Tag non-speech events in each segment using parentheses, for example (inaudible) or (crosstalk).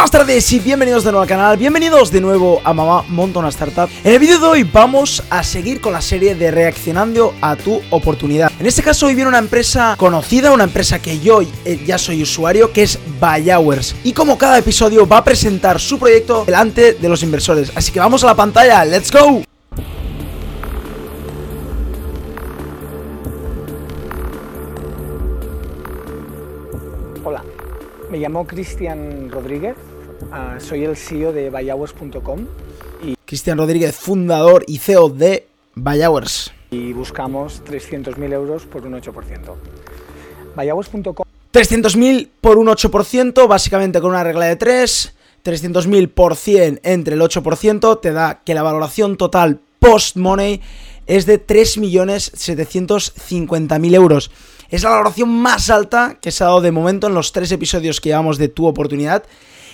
Buenas tardes y bienvenidos de nuevo al canal, bienvenidos de nuevo a Mamá Monta una Startup. En el vídeo de hoy vamos a seguir con la serie de reaccionando a tu oportunidad. En este caso hoy viene una empresa conocida, una empresa que yo eh, ya soy usuario, que es Buy Hours Y como cada episodio va a presentar su proyecto delante de los inversores. Así que vamos a la pantalla, ¡let's go! Hola, me llamo Cristian Rodríguez, ah, soy el CEO de Bayhours.com Cristian Rodríguez, fundador y CEO de Bayhours y buscamos 300.000 euros por un 8%. Bayhours.com 300.000 por un 8%, básicamente con una regla de 3 300.000 por 100 entre el 8% te da que la valoración total post-money es de 3.750.000 euros. Es la valoración más alta que se ha dado de momento en los tres episodios que llevamos de tu oportunidad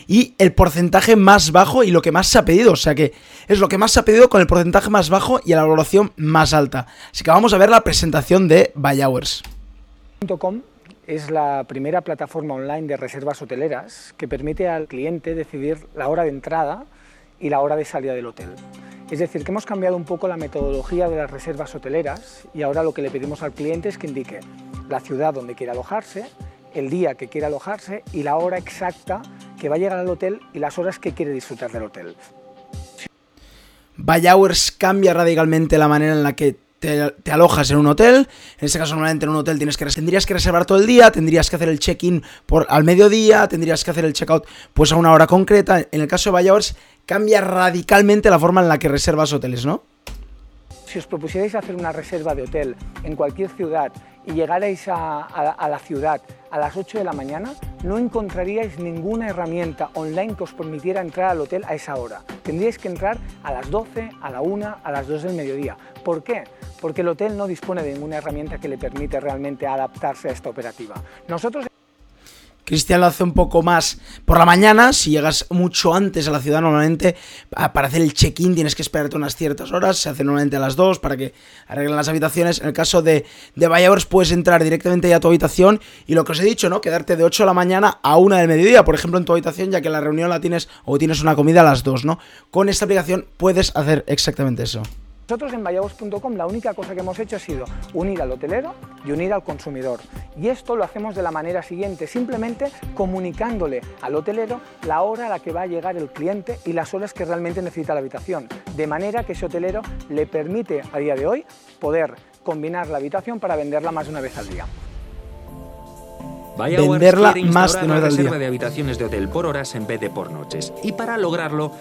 y el porcentaje más bajo y lo que más se ha pedido. O sea que es lo que más se ha pedido con el porcentaje más bajo y la valoración más alta. Así que vamos a ver la presentación de Buy Hours. es la primera plataforma online de reservas hoteleras que permite al cliente decidir la hora de entrada y la hora de salida del hotel. Es decir, que hemos cambiado un poco la metodología de las reservas hoteleras y ahora lo que le pedimos al cliente es que indique la ciudad donde quiere alojarse, el día que quiere alojarse y la hora exacta que va a llegar al hotel y las horas que quiere disfrutar del hotel. Buy Hours cambia radicalmente la manera en la que te, alojas en un hotel. En este caso, normalmente en un hotel tienes que, tendrías que reservar todo el día, tendrías que hacer el check-in al mediodía, tendrías que hacer el check-out pues a una hora concreta. En el caso de Buy Hours, cambia radicalmente la forma en la que reservas hoteles, ¿no? Si os propusierais hacer una reserva de hotel en cualquier ciudad y llegarais a, la ciudad a las 8 de la mañana, no encontraríais ninguna herramienta online que os permitiera entrar al hotel a esa hora. Tendríais que entrar a las 12, a la 1, a las 2 del mediodía. ¿Por qué? Porque el hotel no dispone de ninguna herramienta que le permite realmente adaptarse a esta operativa. Nosotros Cristian lo hace un poco más por la mañana. Si llegas mucho antes a la ciudad, normalmente para hacer el check-in tienes que esperarte unas ciertas horas. Se hace normalmente a las 2 para que arreglen las habitaciones. En el caso de, de puedes entrar directamente ya a tu habitación y lo que os he dicho, ¿no? Quedarte de 8 de la mañana a 1 del mediodía, por ejemplo, en tu habitación, ya que la reunión la tienes o tienes una comida a las 2, ¿no? Con esta aplicación puedes hacer exactamente eso. Nosotros en vayagos.com la única cosa que hemos hecho ha sido unir al hotelero y unir al consumidor. Y esto lo hacemos de la manera siguiente, simplemente comunicándole al hotelero la hora a la que va a llegar el cliente y las horas que realmente necesita la habitación. De manera que ese hotelero le permite a día de hoy poder combinar la habitación para venderla más de una vez al día. venderla más de una vez al día. de habitaciones de hotel por horas en vez de por noches. Y para lograrlo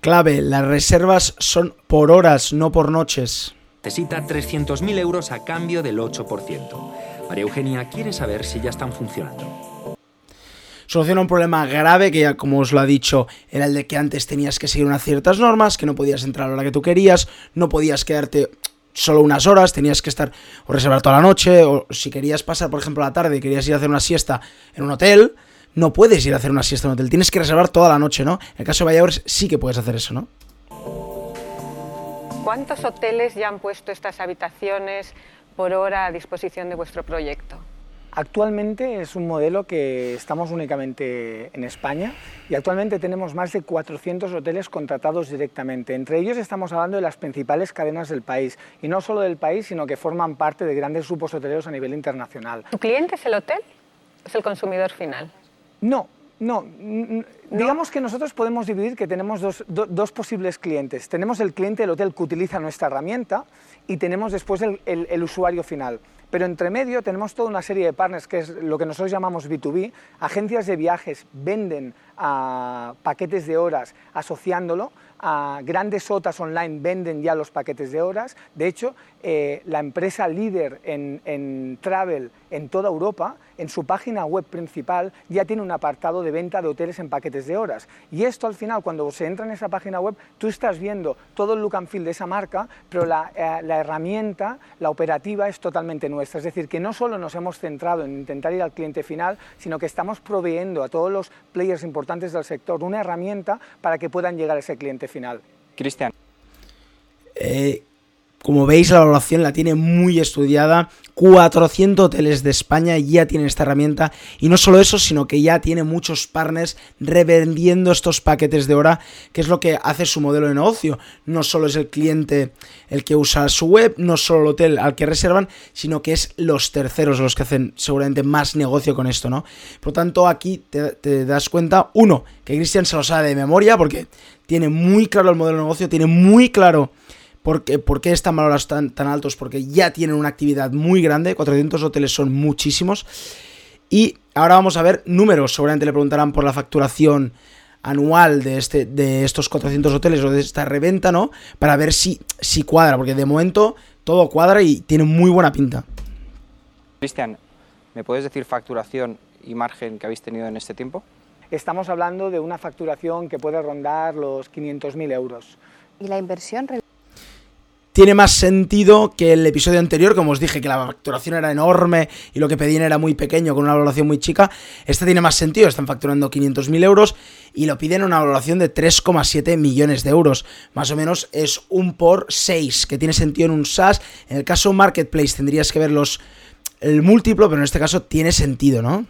Clave, las reservas son por horas, no por noches. Necesita 300.000 euros a cambio del 8%. María Eugenia quiere saber si ya están funcionando. Soluciona un problema grave que ya como os lo ha dicho era el de que antes tenías que seguir unas ciertas normas, que no podías entrar a la hora que tú querías, no podías quedarte solo unas horas, tenías que estar o reservar toda la noche, o si querías pasar, por ejemplo, la tarde y querías ir a hacer una siesta en un hotel, no puedes ir a hacer una siesta en un hotel, tienes que reservar toda la noche, ¿no? En el caso de Valladolid sí que puedes hacer eso, ¿no? ¿Cuántos hoteles ya han puesto estas habitaciones por hora a disposición de vuestro proyecto? Actualmente es un modelo que estamos únicamente en España y actualmente tenemos más de 400 hoteles contratados directamente. Entre ellos estamos hablando de las principales cadenas del país y no solo del país, sino que forman parte de grandes grupos hoteleros a nivel internacional. ¿Tu cliente es el hotel? ¿Es el consumidor final? No, no, digamos que nosotros podemos dividir que tenemos dos, posibles clientes. Tenemos el cliente del hotel que utiliza nuestra herramienta y tenemos después el, usuario final. Pero entre medio tenemos toda una serie de partners, que es lo que nosotros llamamos B2B. Agencias de viajes venden a paquetes de horas asociándolo a grandes sotas online venden ya los paquetes de horas. De hecho, eh, la empresa líder en, travel en toda Europa, en su página web principal, ya tiene un apartado de venta de hoteles en paquetes de horas. Y esto al final, cuando se entra en esa página web, tú estás viendo todo el look and feel de esa marca, pero la, eh, la herramienta, la operativa es totalmente nuestra. Es decir, que no solo nos hemos centrado en intentar ir al cliente final, sino que estamos proveyendo a todos los players importantes del sector una herramienta para que puedan llegar a ese cliente final. Cristian. Eh, como veis, la valoración la tiene muy estudiada. 400 hoteles de España ya tienen esta herramienta. Y no solo eso, sino que ya tiene muchos partners revendiendo estos paquetes de hora, que es lo que hace su modelo de negocio. No solo es el cliente el que usa su web, no solo el hotel al que reservan, sino que es los terceros los que hacen seguramente más negocio con esto, ¿no? Por lo tanto, aquí te, te das cuenta, uno, que Christian se lo sabe de memoria, porque tiene muy claro el modelo de negocio, tiene muy claro ¿Por qué, por qué están valorados tan, tan altos? Porque ya tienen una actividad muy grande, 400 hoteles son muchísimos. Y ahora vamos a ver números, seguramente le preguntarán por la facturación anual de, este, de estos 400 hoteles o de esta reventa, ¿no? Para ver si, si cuadra, porque de momento todo cuadra y tiene muy buena pinta. Cristian, ¿me puedes decir facturación y margen que habéis tenido en este tiempo? Estamos hablando de una facturación que puede rondar los 500.000 euros. ¿Y la inversión tiene más sentido que el episodio anterior, como os dije, que la facturación era enorme y lo que pedían era muy pequeño, con una valoración muy chica. Este tiene más sentido, están facturando 500.000 euros y lo piden una valoración de 3,7 millones de euros. Más o menos es un por 6, que tiene sentido en un SaaS. En el caso Marketplace tendrías que ver los, el múltiplo, pero en este caso tiene sentido, ¿no?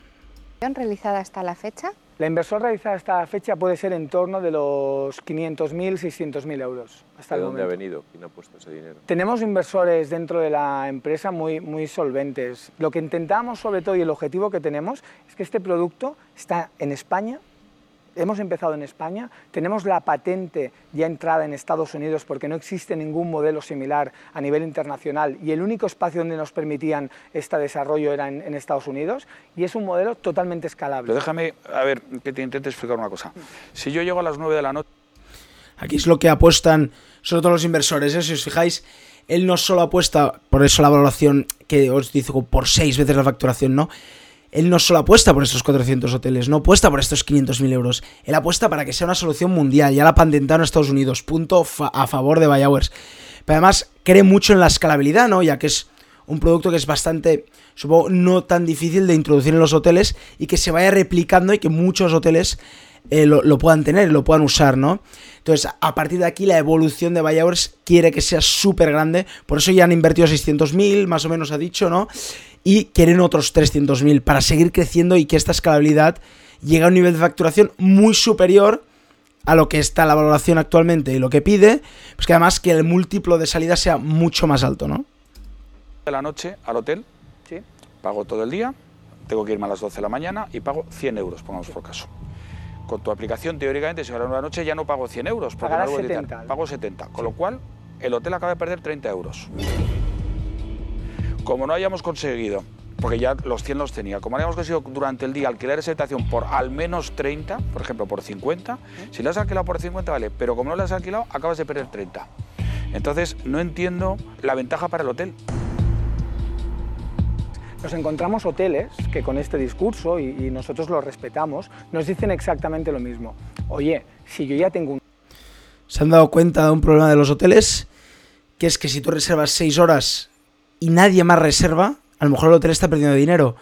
realizada hasta la fecha? La inversión realizada hasta la fecha puede ser en torno de los 500.000, 600.000 euros. Hasta ¿De el dónde ha venido? ¿Quién ha puesto ese dinero? Tenemos inversores dentro de la empresa muy, muy solventes. Lo que intentamos sobre todo y el objetivo que tenemos es que este producto está en España, hemos empezado en España, tenemos la patente ya entrada en Estados Unidos porque no existe ningún modelo similar a nivel internacional y el único espacio donde nos permitían este desarrollo era en, en Estados Unidos y es un modelo totalmente escalable. Pero déjame, a ver, que te intente explicar una cosa. Si yo llego a las 9 de la noche... Aquí es lo que apuestan sobre todo los inversores, ¿eh? si os fijáis, él no solo apuesta, por eso la valoración que os digo, por seis veces la facturación, ¿no? Él no solo apuesta por estos 400 hoteles, no apuesta por estos 500.000 euros. Él apuesta para que sea una solución mundial. Ya la patentaron en Estados Unidos. Punto a favor de Buy Hours. Pero además cree mucho en la escalabilidad, ¿no? Ya que es un producto que es bastante, supongo, no tan difícil de introducir en los hoteles y que se vaya replicando y que muchos hoteles eh, lo, lo, puedan tener, lo puedan usar, ¿no? Entonces, a partir de aquí, la evolución de Buy Hours quiere que sea súper grande. Por eso ya han invertido 600.000, más o menos ha dicho, ¿no? y quieren otros 300.000 para seguir creciendo y que esta escalabilidad llegue a un nivel de facturación muy superior a lo que está la valoración actualmente y lo que pide, pues que además que el múltiplo de salida sea mucho más alto, ¿no? De la noche al hotel, ¿Sí? pago todo el día, tengo que irme a las 12 de la mañana y pago 100 euros, pongamos por caso. Con tu aplicación, teóricamente, si ahora una noche ya no pago 100 euros, porque no lo voy a editar. 70. pago 70, con lo cual el hotel acaba de perder 30 euros. Como no hayamos conseguido, porque ya los 100 los tenía, como no hayamos conseguido durante el día alquilar esa habitación por al menos 30, por ejemplo, por 50, si la has alquilado por 50 vale, pero como no la has alquilado, acabas de perder 30. Entonces, no entiendo la ventaja para el hotel. Nos encontramos hoteles que con este discurso, y, nosotros lo respetamos, nos dicen exactamente lo mismo. Oye, si yo ya tengo un ¿Se han dado cuenta de un problema de los hoteles? Que es que si tú reservas 6 horas y nadie más reserva, a lo mejor el hotel está perdiendo dinero.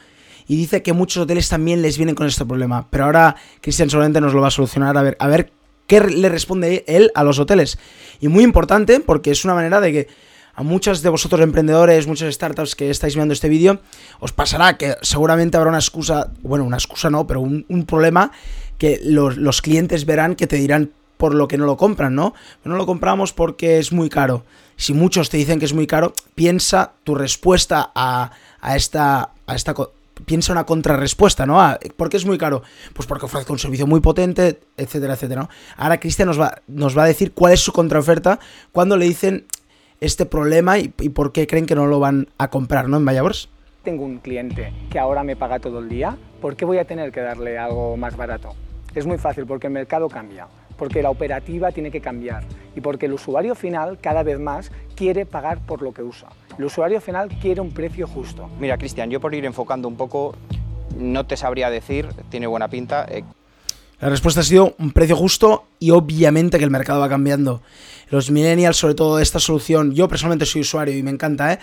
Y dice que muchos hoteles también les vienen con este problema. Pero ahora Cristian solamente nos lo va a solucionar. A ver, a ver qué le responde él a los hoteles. Y muy importante, porque es una manera de que a muchos de vosotros emprendedores, muchas startups que estáis viendo este vídeo, os pasará que seguramente habrá una excusa, bueno, una excusa no, pero un, problema que los, clientes verán que te dirán por lo que no lo compran, ¿no? No lo compramos porque es muy caro. Si muchos te dicen que es muy caro, piensa tu respuesta a, esta, piensa una contrarrespuesta, ¿no? ¿Por qué es muy caro? Pues porque ofrezco un servicio muy potente, etcétera, etcétera. Ahora Cristian nos va, nos va a decir cuál es su contraoferta cuando le dicen este problema y, y, por qué creen que no lo van a comprar, ¿no? En Vallabors. Tengo un cliente que ahora me paga todo el día, ¿por qué voy a tener que darle algo más barato? Es muy fácil, porque el mercado cambia, porque la operativa tiene que cambiar y porque el usuario final cada vez más quiere pagar por lo que usa. El usuario final quiere un precio justo. Mira, Cristian, yo por ir enfocando un poco, no te sabría decir, tiene buena pinta. Eh, la respuesta ha sido un precio justo y obviamente que el mercado va cambiando. Los millennials, sobre todo esta solución, yo personalmente soy usuario y me encanta, ¿eh?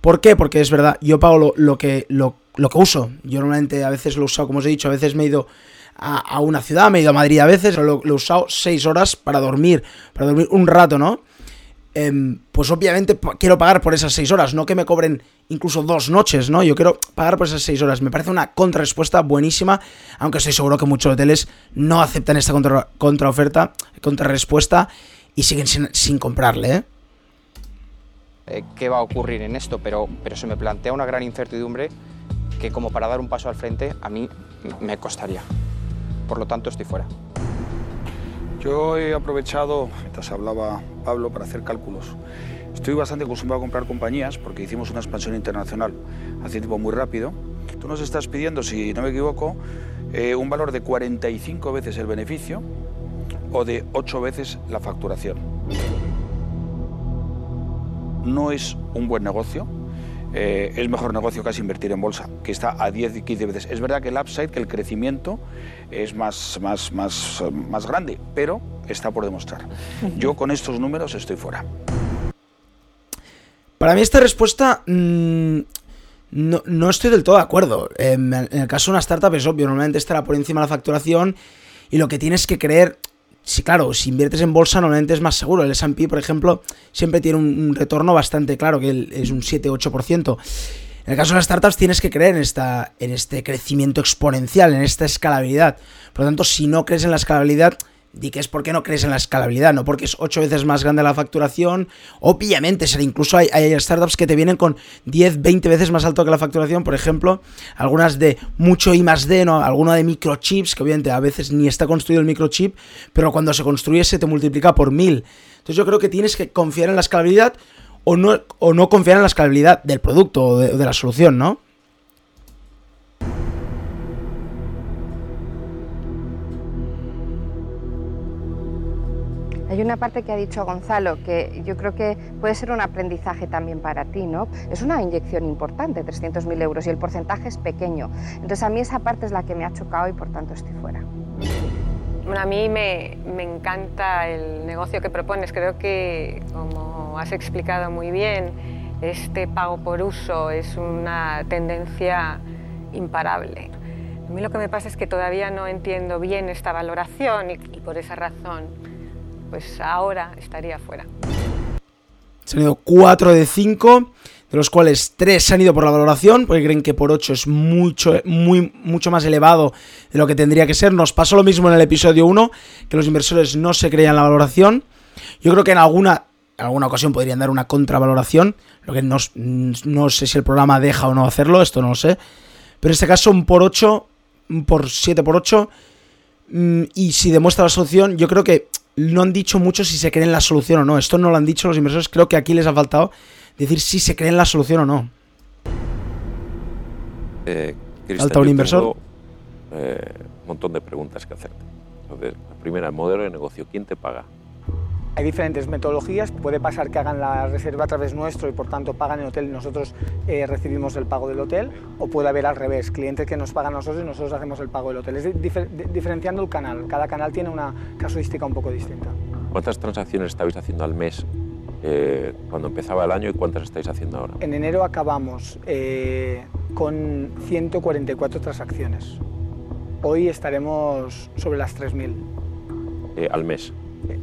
¿Por qué? Porque es verdad, yo pago lo, que, lo, lo, que uso. Yo normalmente a veces lo he usado, como os he dicho, a veces me he ido a, a una ciudad, me he ido a Madrid a veces, lo, lo he usado seis horas para dormir, para dormir un rato, ¿no? Em, pues obviamente quiero pagar por esas seis horas, no que me cobren incluso dos noches, ¿no? Yo quiero pagar por esas seis horas. Me parece una contrarrespuesta buenísima, aunque estoy seguro que muchos hoteles no aceptan esta contra, contraoferta, contrarrespuesta y siguen sin, comprarle, ¿eh? ¿eh? qué va a ocurrir en esto? Pero, pero se me plantea una gran incertidumbre que como para dar un paso al frente a mí me costaría. Por lo tanto, estoy fuera. Yo he aprovechado, mientras hablaba Pablo, para hacer cálculos. Estoy bastante acostumbrado a comprar compañías porque hicimos una expansión internacional hace tiempo muy rápido. Tú nos estás pidiendo, si no me equivoco, eh, un valor de 45 veces el beneficio o de 8 veces la facturación. No es un buen negocio, eh, es mejor negocio casi invertir en bolsa, que está a 10 y 15 veces. Es verdad que el upside, que el crecimiento es más, más, más, más grande, pero está por demostrar. Yo con estos números estoy fuera. Para mí esta respuesta mm, no, no, estoy del todo de acuerdo. en el caso de una startup es obvio, normalmente estará por encima de la facturación y lo que tienes que creer Sí, claro, si inviertes en bolsa normalmente es más seguro. El S&P, por ejemplo, siempre tiene un, retorno bastante claro, que es un 7-8%. En el caso de las startups tienes que creer en, esta, en este crecimiento exponencial, en esta escalabilidad. Por lo tanto, si no crees en la escalabilidad, di que es porque no crees en la escalabilidad, no porque es ocho veces más grande la facturación. Obviamente, será incluso hay, startups que te vienen con 10, 20 veces más alto que la facturación, por ejemplo, algunas de mucho I más D, ¿no? alguna de microchips, que obviamente a veces ni está construido el microchip, pero cuando se construye se te multiplica por mil. Entonces yo creo que tienes que confiar en la escalabilidad o no, o no confiar en la escalabilidad del producto o de la solución, ¿no? Hay una parte que ha dicho Gonzalo que yo creo que puede ser un aprendizaje también para ti, ¿no? Es una inyección importante, 300.000 euros, y el porcentaje es pequeño. Entonces a mí esa parte es la que me ha chocado y por tanto estoy fuera. Bueno, a mí me, encanta el negocio que propones. Creo que, como has explicado muy bien, este pago por uso es una tendencia imparable. A mí lo que me pasa es que todavía no entiendo bien esta valoración y por esa razón pues ahora estaría fuera. Se han ido 4 de 5, de los cuales 3 se han ido por la valoración, porque creen que por 8 es mucho, muy, mucho más elevado de lo que tendría que ser. Nos pasó lo mismo en el episodio 1, que los inversores no se creían la valoración. Yo creo que en alguna, alguna ocasión podrían dar una contravaloración, lo que no, no sé si el programa deja o no hacerlo, esto no lo sé. Pero en este caso, un por 8, un por 7 por 8, mm, y si demuestra la solución, yo creo que no han dicho mucho si se creen la solución o no. Esto no lo han dicho los inversores. Creo que aquí les ha faltado decir si se creen la solución o no. Eh, Falta un inversor. Eh, un montón de preguntas que hacerte. Entonces, la primera, el modelo de negocio. ¿Quién te paga? Hay diferentes metodologías, puede pasar que hagan la reserva a través nuestro y por tanto pagan el hotel y nosotros eh, recibimos el pago del hotel, o puede haber al revés, clientes que nos pagan a nosotros y nosotros hacemos el pago del hotel. Es diferenciando el canal, cada canal tiene una casuística un poco distinta. ¿Cuántas transacciones estabais haciendo al mes eh, cuando empezaba el año y cuántas estáis haciendo ahora? En enero acabamos eh, con 144 transacciones. Hoy estaremos sobre las 3.000. al mes.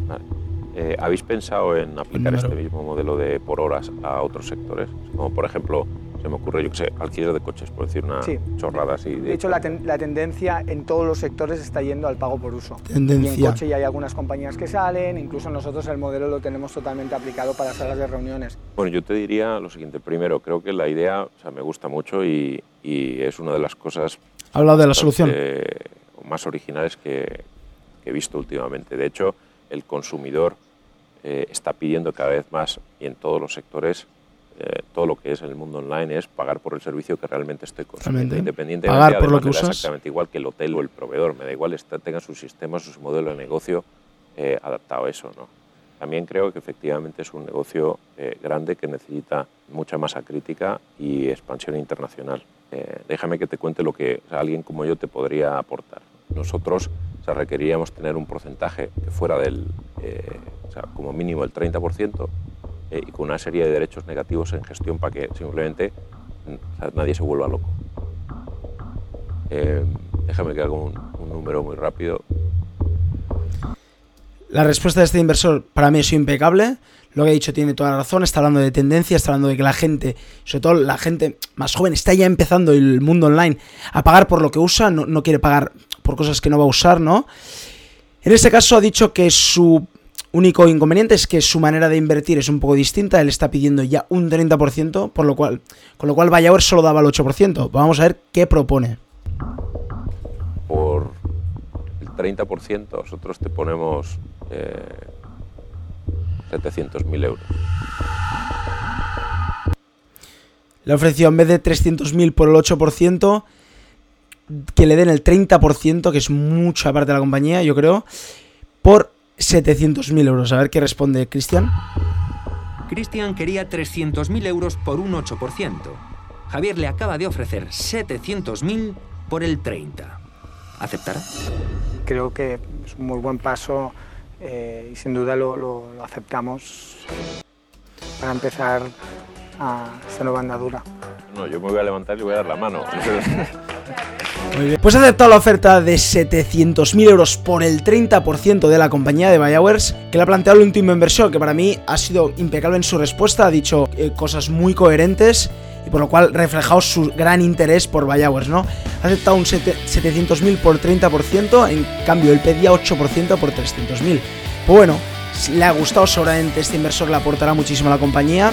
Vale. Eh, ¿Habéis pensado en aplicar este mismo modelo de por horas a otros sectores? Como por ejemplo, se me ocurre, yo que sé, alquiler de coches, por decir una chorrada así. De, hecho, la, tendencia en todos los sectores está yendo al pago por uso. Tendencia. Y en coche ya hay algunas compañías que salen, incluso nosotros el modelo lo tenemos totalmente aplicado para salas de reuniones. Bueno, yo te diría lo siguiente. Primero, creo que la idea o sea, me gusta mucho y, es una de las cosas... Habla de la solución. más originales que, que he visto últimamente. De hecho, el consumidor eh, está pidiendo cada vez más y en todos los sectores eh, todo lo que es en el mundo online es pagar por el servicio que realmente estoy consumiendo, independientemente pagar por lo que usas. exactamente igual que el hotel o el proveedor, me da igual está, tenga su sistema, su modelo de negocio eh, adaptado a eso, ¿no? También creo que efectivamente es un negocio grande que necesita mucha masa crítica y expansión internacional. déjame que te cuente lo que alguien como yo te podría aportar. Nosotros requeriríamos tener un porcentaje que fuera del, eh, o sea, como mínimo el 30% eh, y con una serie de derechos negativos en gestión para que simplemente nadie se vuelva loco. Eh, déjame que haga un, número muy rápido. La respuesta de este inversor para mí es impecable. Lo que ha dicho tiene toda la razón. Está hablando de tendencia, está hablando de que la gente, sobre todo la gente más joven, está ya empezando el mundo online a pagar por lo que usa, no quiere pagar por cosas que no va a usar, ¿no? En este caso ha dicho que su único inconveniente es que su manera de invertir es un poco distinta. Él está pidiendo ya un 30%, por lo cual, con lo cual Vallaor solo daba el 8%. Vamos a ver qué propone. Por el 30% nosotros te ponemos eh, 700.000 euros. Le ha ofrecido en vez de 300.000 por el 8%, que le den el 30%, que es mucha parte de la compañía, yo creo, por 700.000 euros. A ver qué responde Cristian. Cristian quería 300.000 euros por un 8%. Javier le acaba de ofrecer 700.000 por el 30%. ¿Aceptará? Creo que es un muy buen paso eh, y sin duda lo, lo- lo aceptamos para empezar a esta nueva andadura. No, yo me voy a levantar y voy a dar la mano. (laughs) Pues ha aceptado la oferta de 700.000 euros por el 30% de la compañía de Buyhours, que le ha planteado el último inversor, que para mí ha sido impecable en su respuesta, ha dicho eh, cosas muy coherentes y por lo cual reflejado su gran interés por Buyhours, ¿no? Ha aceptado un sete- 700.000 por 30%, en cambio él pedía 8% por 300.000. Pues bueno, si le ha gustado, seguramente este inversor le aportará muchísimo a la compañía.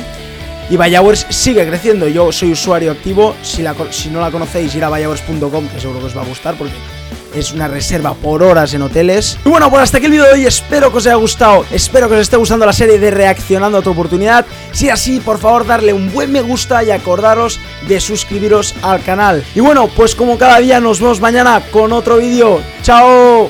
Y Buyhours sigue creciendo. Yo soy usuario activo. Si, la no la conocéis, ir a buyhours.com, que seguro que os va a gustar porque es una reserva por horas en hoteles. Y bueno, pues hasta aquí el vídeo de hoy. Espero que os haya gustado. Espero que os esté gustando la serie de Reaccionando a tu oportunidad. Si así, por favor, darle un buen me gusta y acordaros de suscribiros al canal. Y bueno, pues como cada día, nos vemos mañana con otro vídeo. ¡Chao!